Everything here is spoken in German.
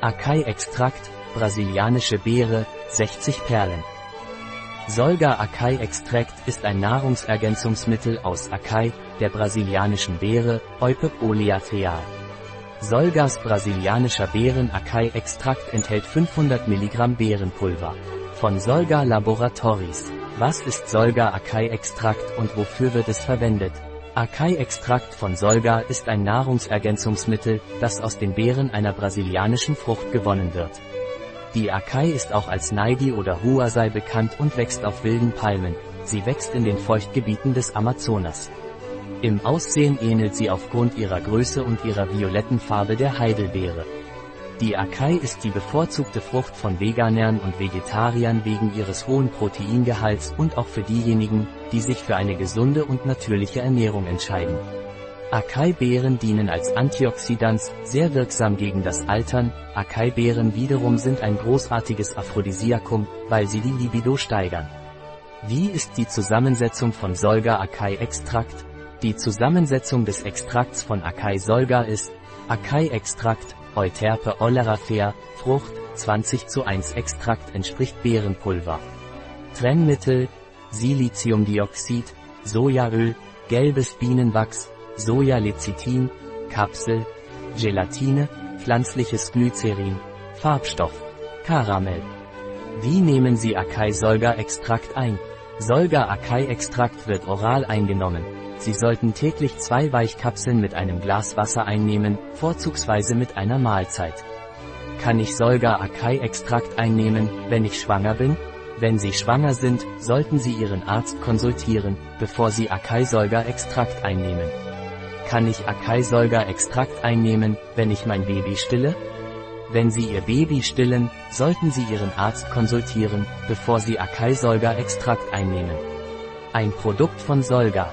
Acai-Extrakt, brasilianische Beere, 60 Perlen. Solga Acai Extract ist ein Nahrungsergänzungsmittel aus Acai, der brasilianischen Beere, Eupe oleaceae. Solgas brasilianischer Beeren Acai Extrakt enthält 500 mg Beerenpulver. Von Solga Laboratories. Was ist Solga Acai Extrakt und wofür wird es verwendet? Acai-Extrakt von Solga ist ein Nahrungsergänzungsmittel, das aus den Beeren einer brasilianischen Frucht gewonnen wird. Die Acai ist auch als Naidi oder Huasai bekannt und wächst auf wilden Palmen. Sie wächst in den Feuchtgebieten des Amazonas. Im Aussehen ähnelt sie aufgrund ihrer Größe und ihrer violetten Farbe der Heidelbeere. Die Acai ist die bevorzugte Frucht von Veganern und Vegetariern wegen ihres hohen Proteingehalts und auch für diejenigen, die sich für eine gesunde und natürliche Ernährung entscheiden. Acai-Beeren dienen als Antioxidants, sehr wirksam gegen das Altern. Acai-Beeren wiederum sind ein großartiges Aphrodisiakum, weil sie die Libido steigern. Wie ist die Zusammensetzung von Solga-Acai-Extrakt? Die Zusammensetzung des Extrakts von Acai-Solga ist Acai-Extrakt, Euterpe oleracea, Frucht, 20 zu 1 Extrakt entspricht Beerenpulver. Trennmittel, Siliziumdioxid, Sojaöl, gelbes Bienenwachs, Sojalecithin, Kapsel, Gelatine, pflanzliches Glycerin, Farbstoff, Karamell. Wie nehmen Sie Acai-Solga-Extrakt ein? Solga-Acai-Extrakt wird oral eingenommen. Sie sollten täglich zwei Weichkapseln mit einem Glas Wasser einnehmen, vorzugsweise mit einer Mahlzeit. Kann ich Solga Acai-Extrakt einnehmen, wenn ich schwanger bin? Wenn Sie schwanger sind, sollten Sie Ihren Arzt konsultieren, bevor Sie Acai-Solga-Extrakt einnehmen. Kann ich Acai-Solga-Extrakt einnehmen, wenn ich mein Baby stille? Wenn Sie Ihr Baby stillen, sollten Sie Ihren Arzt konsultieren, bevor Sie Acai-Solga-Extrakt einnehmen. Ein Produkt von Solga,